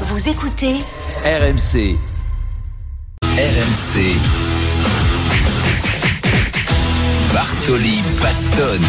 Vous écoutez RMC. RMC. Bartoli Bastonne.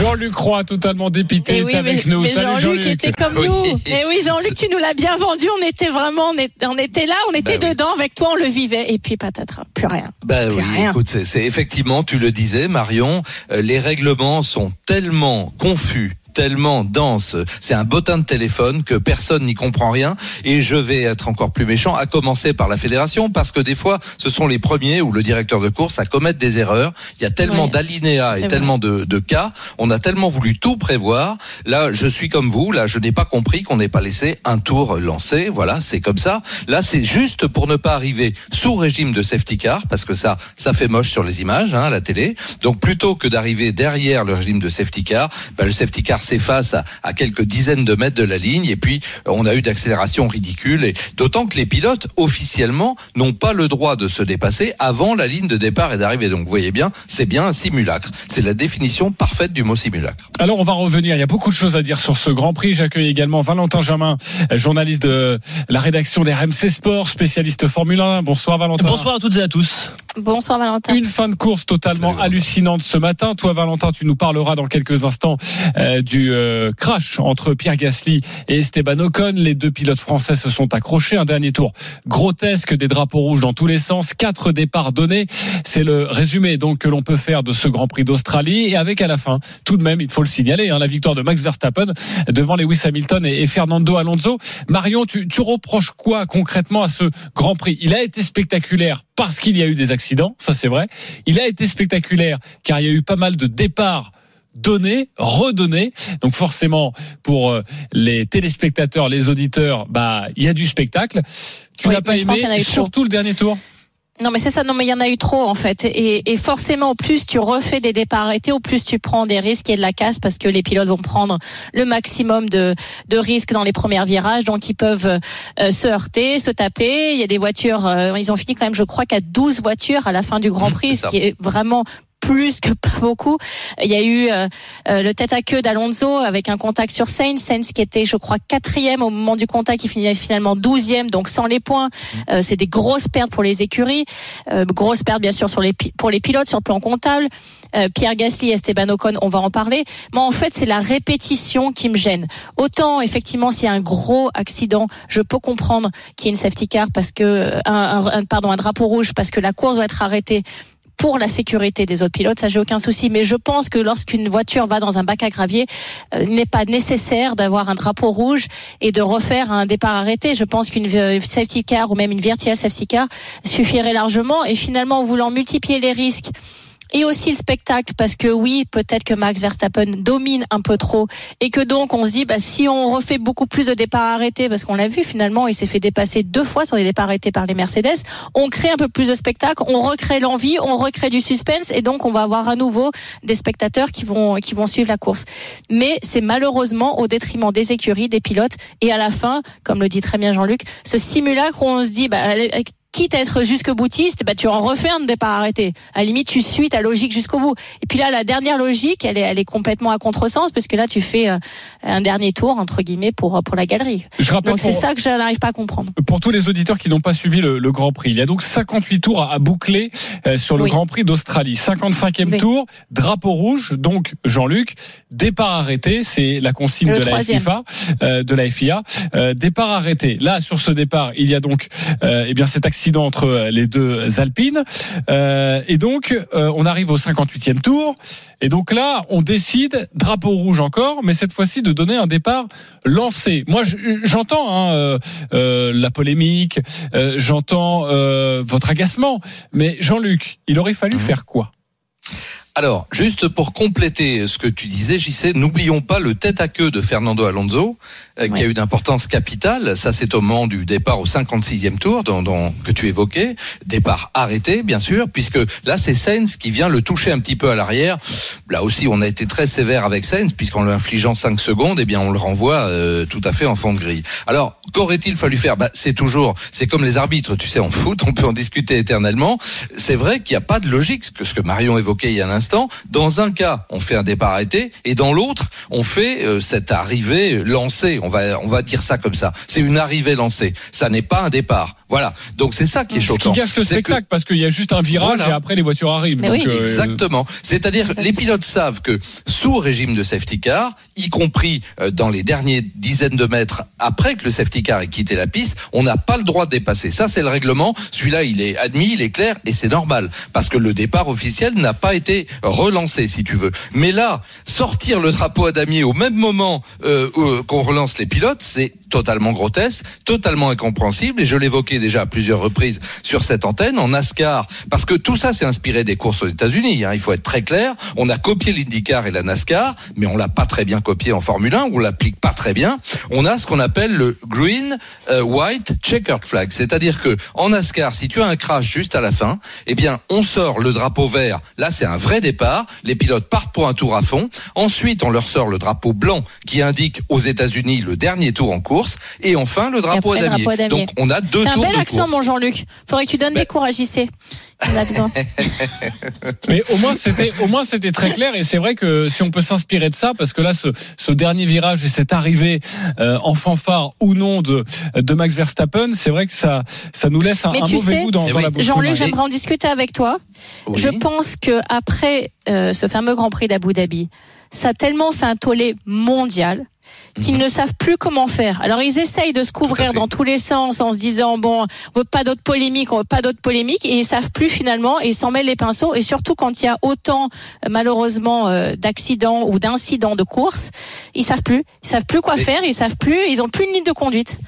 Jean-Luc Roy, totalement dépité, Eh est oui, avec mais, nous. mais Salut Jean-Luc Jean-Luc. était comme Oui. nous. Et oui, Jean-Luc, tu nous l'as bien vendu. On était vraiment, on, était là, on était Bah oui. dedans avec toi, on le vivait. Et puis patatras, plus rien. Ben Plus oui, rien. écoute, c'est c'est effectivement, tu le disais, Marion, euh, les règlements sont tellement confus tellement denses, c'est un bottin de téléphone que personne n'y comprend rien. Et je vais être encore plus méchant à commencer par la fédération parce que des fois ce sont les premiers ou le directeur de course à commettre des erreurs, il y a tellement Ouais, d'alinéas et vrai. tellement de, de cas, on a tellement voulu tout prévoir, là je suis comme vous, là je n'ai pas compris qu'on n'ait pas laissé un tour lancé, voilà, c'est comme ça. Là c'est juste pour ne pas arriver sous régime de safety car parce que ça ça fait moche sur les images hein, à la télé. Donc plutôt que d'arriver derrière le régime de safety car, ben, le safety car s'efface à, à quelques dizaines de mètres de la ligne et puis on a eu d'accélération ridicule et d'autant que les pilotes officiellement n'ont pas le droit de se dépasser avant la ligne de départ et d'arrivée. Donc vous voyez bien, c'est bien un simulacre. C'est la définition parfaite du mot simulacre. Alors on va revenir, il y a beaucoup de choses à dire sur ce Grand Prix. J'accueille également Valentin Germain, journaliste de la rédaction des RMC Sport, spécialiste Formule 1. Bonsoir Valentin. Bonsoir à toutes et à tous. Bonsoir Valentin. Une fin de course totalement Salut, hallucinante ce matin. Toi, Valentin, tu nous parleras dans quelques instants euh, du euh, crash entre Pierre Gasly et Esteban Ocon. Les deux pilotes français se sont accrochés. Un dernier tour grotesque, des drapeaux rouges dans tous les sens, quatre départs donnés. C'est le résumé donc que l'on peut faire de ce Grand Prix d'Australie. Et avec à la fin, tout de même, il faut le signaler, hein, la victoire de Max Verstappen devant Lewis Hamilton et, et Fernando Alonso. Marion, tu, tu reproches quoi concrètement à ce Grand Prix? Il a été spectaculaire parce qu'il y a eu des accidents, ça c'est vrai. Il a été spectaculaire car il y a eu pas mal de départs donnés, redonnés. Donc forcément, pour euh, les téléspectateurs, les auditeurs, bah il y a du spectacle. Tu Oui, n'as pas aimé surtout le dernier tour. Non mais c'est ça, non mais il y en a eu trop en fait. Et, et forcément, au plus tu refais des départs arrêtés, au plus tu prends des risques et de la casse parce que les pilotes vont prendre le maximum de, de risques dans les premiers virages. Donc ils peuvent euh, se heurter, se taper. Il y a des voitures, euh, ils ont fini quand même, je crois, qu'à 12 voitures à la fin du Grand Mmh, Prix, ce qui est vraiment plus que pas beaucoup. Il y a eu euh, euh, le tête à queue d'Alonso avec un contact sur Sainz, Sainz qui était, je crois, quatrième au moment du contact, qui finit finalement douzième, donc sans les points. Euh, c'est des grosses pertes pour les écuries, euh, grosses pertes bien sûr sur les pour les pilotes sur le plan comptable. Euh, Pierre Gasly, Esteban Ocon, on va en parler. Mais en fait, c'est la répétition qui me gêne. Autant effectivement, s'il y a un gros accident, je peux comprendre qu'il y ait une safety car parce que euh, un- un- pardon un drapeau rouge parce que la course doit être arrêtée pour la sécurité des autres pilotes, ça j'ai aucun souci. Mais je pense que lorsqu'une voiture va dans un bac à gravier, euh, il n'est pas nécessaire d'avoir un drapeau rouge et de refaire un départ arrêté. Je pense qu'une euh, safety car ou même une virtual safety car suffirait largement. Et finalement, en voulant multiplier les risques et aussi le spectacle parce que oui peut-être que Max Verstappen domine un peu trop. Et que donc on se dit bah si on refait beaucoup plus de départs arrêtés parce qu'on l'a vu finalement il s'est fait dépasser deux fois sur les départs arrêtés par les Mercedes on crée un peu plus de spectacle on recrée l'envie on recrée du suspense et donc on va avoir à nouveau des spectateurs qui vont qui vont suivre la course. Mais c'est malheureusement au détriment des écuries des pilotes et à la fin comme le dit très bien Jean-Luc ce simulacre où on se dit bah quitte à être jusque boutiste, bah, tu en refais un départ arrêté. À la limite, tu suis ta logique jusqu'au bout. Et puis là, la dernière logique, elle est, elle est complètement à contresens, parce que là, tu fais euh, un dernier tour, entre guillemets, pour, pour la galerie. Je rappelle Donc c'est ça que je n'arrive pas à comprendre. pour tous les auditeurs qui n'ont pas suivi le, le Grand Prix, il y a donc 58 tours à, à boucler euh, sur le Oui. Grand Prix d'Australie. 55e Oui. tour, drapeau rouge, donc Jean-Luc, départ arrêté, c'est la consigne de la troisième. FIFA, euh, de la FIA. Euh, départ arrêté. Là, sur ce départ, il y a donc euh, eh bien cet accident entre euh, les deux Alpines. Euh, et donc, euh, on arrive au 58e tour. Et donc là, on décide, drapeau rouge encore, mais cette fois-ci de donner un départ lancé. Moi, je- j'entends hein, euh, la polémique, euh, j'entends euh, votre agacement, mais Jean-Luc, il aurait fallu Mhm. faire quoi? Alors, juste pour compléter ce que tu disais, JC, n'oublions pas le tête à queue de Fernando Alonso, euh, qui a eu d'importance capitale. Ça, c'est au moment du départ au 56e tour dont, dont- que tu évoquais. Départ arrêté, bien sûr, puisque là, c'est Sainz qui vient le toucher un petit peu à l'arrière. Là aussi, on a été très sévère avec Sainz, puisqu'en lui infligeant 5 secondes, eh bien, on le renvoie euh, tout à fait en fond de grille. Alors, qu'aurait-il fallu faire? Bah, C'est toujours, c'est comme les arbitres, tu sais, en foot, on peut en discuter éternellement. C'est vrai qu'il n'y a pas de logique, ce que, ce que Marion évoquait il y a un instant. Dans un cas, on fait un départ arrêté, et dans l'autre, on fait euh, cette arrivée lancée, on va, on va dire ça comme ça. C'est une arrivée lancée. Ça n'est pas un départ. Voilà. Donc c'est ça qui est choquant. Ce qui gâche le spectacle parce qu'il y a juste un virage et après les voitures arrivent. Oui. Euh, Exactement. C'est-à-dire les pilotes savent que sous régime de safety car, y compris euh, dans les derniers dizaines de mètres après que le safety car ait quitté la piste, on n'a pas le droit de dépasser. Ça c'est le règlement. Celui-là il est admis, il est clair et c'est normal parce que le départ officiel n'a pas été relancé si tu veux. Mais là, sortir le drapeau à damier au même moment euh, qu'on relance les pilotes, c'est totalement grotesque, totalement incompréhensible, et je l'évoquais déjà à plusieurs reprises sur cette antenne, en NASCAR, parce que tout ça s'est inspiré des courses aux États-Unis, hein, il faut être très clair, on a copié l'IndyCar et la NASCAR, mais on l'a pas très bien copié en Formule 1, on l'applique pas très bien, on a ce qu'on appelle le green, euh, white, checkered flag, c'est-à-dire que en NASCAR, si tu as un crash juste à la fin, eh bien, on sort le drapeau vert, là c'est un vrai départ, les pilotes partent pour un tour à fond, ensuite on leur sort le drapeau blanc qui indique aux États-Unis le dernier tour en cours, et enfin le drapeau, à damier. Donc on a deux tours un bel accent, mon Jean-Luc. Faudrait que tu donnes des cours à JC. Mais au moins c'était au moins c'était très clair et c'est vrai que si on peut s'inspirer de ça parce que là ce, ce dernier virage et cette arrivée euh, en fanfare ou non de de Max Verstappen, c'est vrai que ça ça nous laisse un, un mauvais goût dans, dans la bouche. Jean-Luc, j'aimerais en discuter avec toi. Oui. Je pense que après euh, ce fameux Grand Prix d'Abu Dhabi, ça a tellement fait un tollé mondial qu'ils ne savent plus comment faire. Alors ils essayent de se couvrir dans tous les sens en se disant bon, on veut pas d'autres polémiques, on veut pas d'autres polémiques et ils savent plus finalement et ils s'en mêlent les pinceaux et surtout quand il y a autant malheureusement euh, d'accidents ou d'incidents de course, ils savent plus, ils savent plus quoi faire, ils savent plus, ils ont plus une ligne de conduite.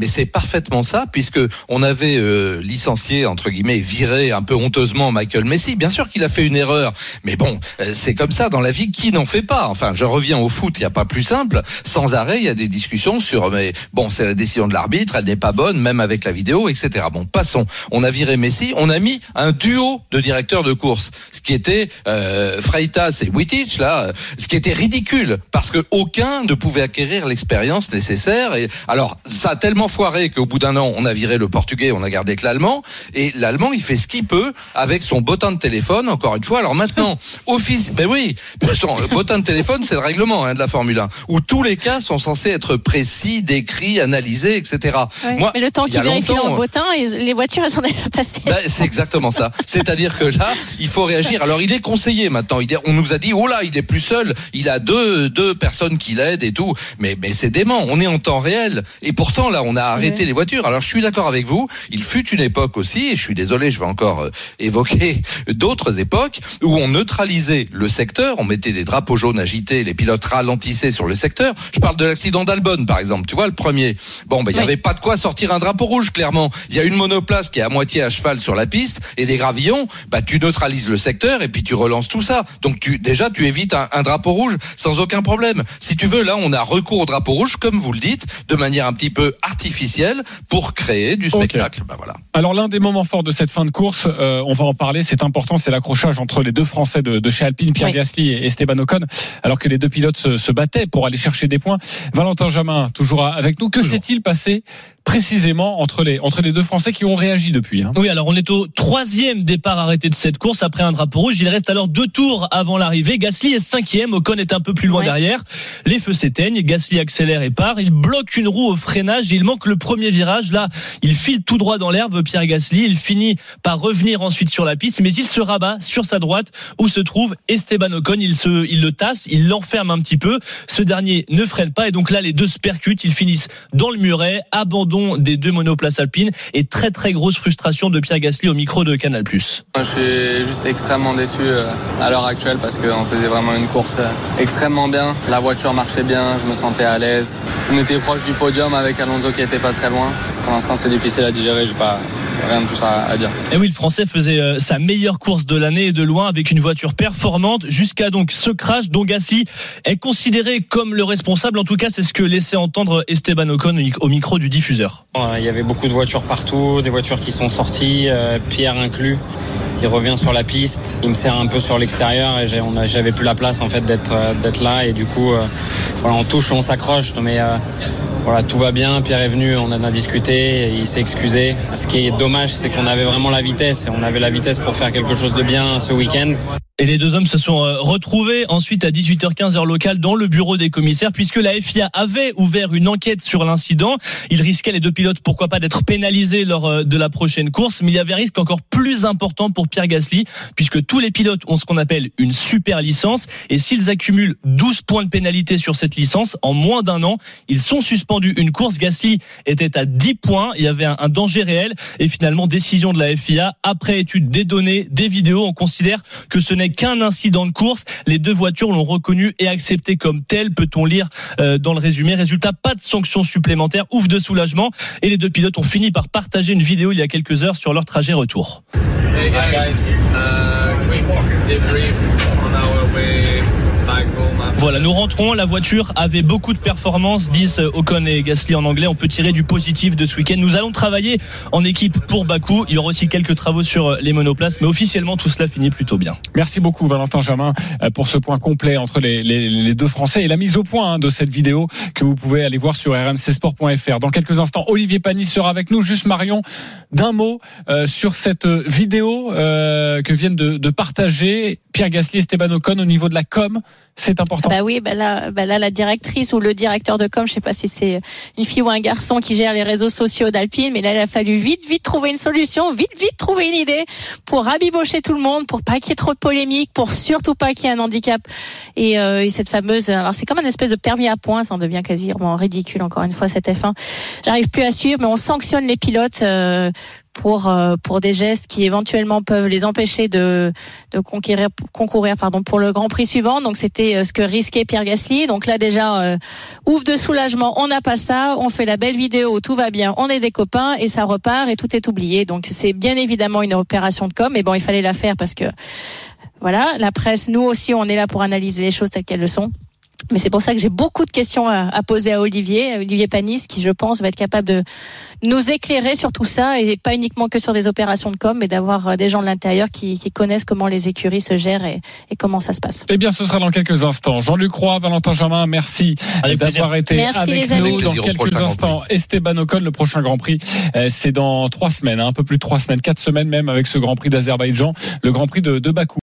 Mais c'est parfaitement ça, puisque on avait euh, licencié entre guillemets, viré un peu honteusement Michael Messi. Bien sûr qu'il a fait une erreur, mais bon, euh, c'est comme ça dans la vie. Qui n'en fait pas? Enfin, je reviens au foot. Il n'y a pas plus simple. Sans arrêt, il y a des discussions sur. Mais bon, c'est la décision de l'arbitre. Elle n'est pas bonne, même avec la vidéo, etc. Bon, passons. On a viré Messi. On a mis un duo de directeurs de course, ce qui était euh, Freitas et Wittich là, ce qui était ridicule parce que aucun ne pouvait acquérir l'expérience nécessaire. Et alors, ça a tellement foiré qu'au bout d'un an, on a viré le portugais, on a gardé que l'allemand. Et l'allemand, il fait ce qu'il peut avec son bottin de téléphone, encore une fois. Alors maintenant, office, ben oui, son bottin de téléphone, c'est le règlement hein, de la Formule 1, où tous les cas sont censés être précis, décrits, analysés, etc. Ouais, Moi, mais le temps qu'il vérifie dans le bottin, les voitures, elles sont déjà passées. Ben, c'est exactement ça. C'est-à-dire que là, il faut réagir. Alors, il est conseillé maintenant. Il est, on nous a dit, oh là, il est plus seul. Il a deux, deux personnes qui l'aident et tout. Mais, mais c'est dément. On est en temps réel. Et pourtant, là, on a arrêté oui. les voitures. Alors je suis d'accord avec vous, il fut une époque aussi, et je suis désolé, je vais encore euh, évoquer d'autres époques, où on neutralisait le secteur, on mettait des drapeaux jaunes agités, les pilotes ralentissaient sur le secteur. Je parle de l'accident d'Albon, par exemple, tu vois, le premier. Bon, ben il n'y avait pas de quoi sortir un drapeau rouge, clairement. Il y a une monoplace qui est à moitié à cheval sur la piste, et des gravillons, bah tu neutralises le secteur, et puis tu relances tout ça. Donc tu déjà, tu évites un, un drapeau rouge sans aucun problème. Si tu veux, là, on a recours au drapeau rouge, comme vous le dites, de manière un petit peu artificielle pour créer du spectacle. Okay. Ben voilà. Alors l'un des moments forts de cette fin de course, euh, on va en parler, c'est important, c'est l'accrochage entre les deux Français de, de chez Alpine, Pierre oui. Gasly et Esteban Ocon, alors que les deux pilotes se, se, battaient pour aller chercher des points. Valentin Jamin, toujours avec nous. Que s'est-il passé précisément entre les entre les deux Français qui ont réagi depuis. Hein. Oui, alors on est au troisième départ arrêté de cette course après un drapeau rouge. Il reste alors deux tours avant l'arrivée. Gasly est cinquième, Ocon est un peu plus loin ouais. derrière. Les feux s'éteignent, Gasly accélère et part. Il bloque une roue au freinage. Il manque le premier virage. Là, il file tout droit dans l'herbe. Pierre Gasly, il finit par revenir ensuite sur la piste, mais il se rabat sur sa droite où se trouve Esteban Ocon. Il se, il le tasse, il l'enferme un petit peu. Ce dernier ne freine pas et donc là les deux se percutent. Ils finissent dans le muret, des deux monoplaces alpines et très très grosse frustration de Pierre Gasly au micro de Canal+. Je suis juste extrêmement déçu euh, à l'heure actuelle parce qu'on faisait vraiment une course euh, extrêmement bien. La voiture marchait bien, je me sentais à l'aise. On était proche du podium avec Alonso qui était pas très loin. Pour l'instant, c'est difficile à digérer. J'ai pas rien de tout ça à dire. Et oui, le Français faisait euh, sa meilleure course de l'année et de loin avec une voiture performante jusqu'à donc ce crash dont Gasly est considéré comme le responsable. En tout cas, c'est ce que laissait entendre Esteban Ocon au micro du diffuseur. Il y avait beaucoup de voitures partout, des voitures qui sont sorties, euh, Pierre inclus. Il revient sur la piste, il me sert un peu sur l'extérieur et j'avais plus la place en fait d'être euh, d'être là et du coup euh, voilà, on touche, on s'accroche, mais euh, voilà, tout va bien. Pierre est venu, on en a discuté, il s'est excusé. Ce qui est dommage, c'est qu'on avait vraiment la vitesse et on avait la vitesse pour faire quelque chose de bien ce week-end. Et les deux hommes se sont euh, retrouvés ensuite à 18h15 heure locale dans le bureau des commissaires puisque la FIA avait ouvert une enquête sur l'incident. Ils risquaient les deux pilotes, pourquoi pas, d'être pénalisés lors euh, de la prochaine course, mais il y avait un risque encore plus important pour Pierre Gasly puisque tous les pilotes ont ce qu'on appelle une super licence et s'ils accumulent 12 points de pénalité sur cette licence en moins d'un an, ils sont suspendus une course. Gasly était à 10 points, il y avait un danger réel et finalement décision de la FIA après étude des données, des vidéos, on considère que ce n'est qu'un incident de course. Les deux voitures l'ont reconnu et accepté comme tel, peut-on lire euh, dans le résumé. Résultat, pas de sanctions supplémentaires, ouf de soulagement. Et les deux pilotes ont fini par partager une vidéo il y a quelques heures sur leur trajet retour. Hey guys, uh, voilà, nous rentrons. La voiture avait beaucoup de performances, disent Ocon et Gasly en anglais. On peut tirer du positif de ce week-end. Nous allons travailler en équipe pour Bakou. Il y aura aussi quelques travaux sur les monoplaces, mais officiellement tout cela finit plutôt bien. Merci beaucoup Valentin Jamin pour ce point complet entre les, deux Français et la mise au point hein, de cette vidéo que vous pouvez aller voir sur rmcsport.fr. Dans quelques instants, Olivier Panis sera avec nous. Juste Marion, d'un mot euh, sur cette vidéo euh, que viennent de, de partager Pierre Gasly et Esteban Ocon au niveau de la com. C'est important. Bah oui, bah là, bah là, la directrice ou le directeur de com, je sais pas si c'est une fille ou un garçon qui gère les réseaux sociaux d'Alpine, mais là, il a fallu vite, vite trouver une solution, vite, vite trouver une idée pour rabibocher tout le monde, pour pas qu'il y ait trop de polémiques, pour surtout pas qu'il y ait un handicap. Et, euh, et cette fameuse, alors c'est comme une espèce de permis à points, ça en devient quasiment ridicule encore une fois cette F1. J'arrive plus à suivre, mais on sanctionne les pilotes. Euh, pour euh, pour des gestes qui éventuellement peuvent les empêcher de de conquérir concourir pardon pour le Grand Prix suivant. Donc c'était euh, ce que risquait Pierre Gasly. Donc là déjà euh, ouf de soulagement, on n'a pas ça, on fait la belle vidéo tout va bien, on est des copains et ça repart et tout est oublié. Donc c'est bien évidemment une opération de com mais bon, il fallait la faire parce que voilà, la presse nous aussi on est là pour analyser les choses telles qu'elles le sont. Mais c'est pour ça que j'ai beaucoup de questions à, poser à Olivier, Olivier Panis, qui je pense va être capable de nous éclairer sur tout ça et pas uniquement que sur des opérations de com, mais d'avoir euh, des gens de l'intérieur qui, connaissent comment les écuries se gèrent et, comment ça se passe. Eh bien, ce sera dans quelques instants. Jean-Luc Roy, Valentin Germain, merci d'avoir été avec nous. Dans quelques instants, Esteban Ocon, le prochain Grand Prix, euh, c'est dans trois semaines, hein, un peu plus de trois semaines, quatre semaines même avec ce Grand Prix d'Azerbaïdjan, le Grand Prix de, de Bakou.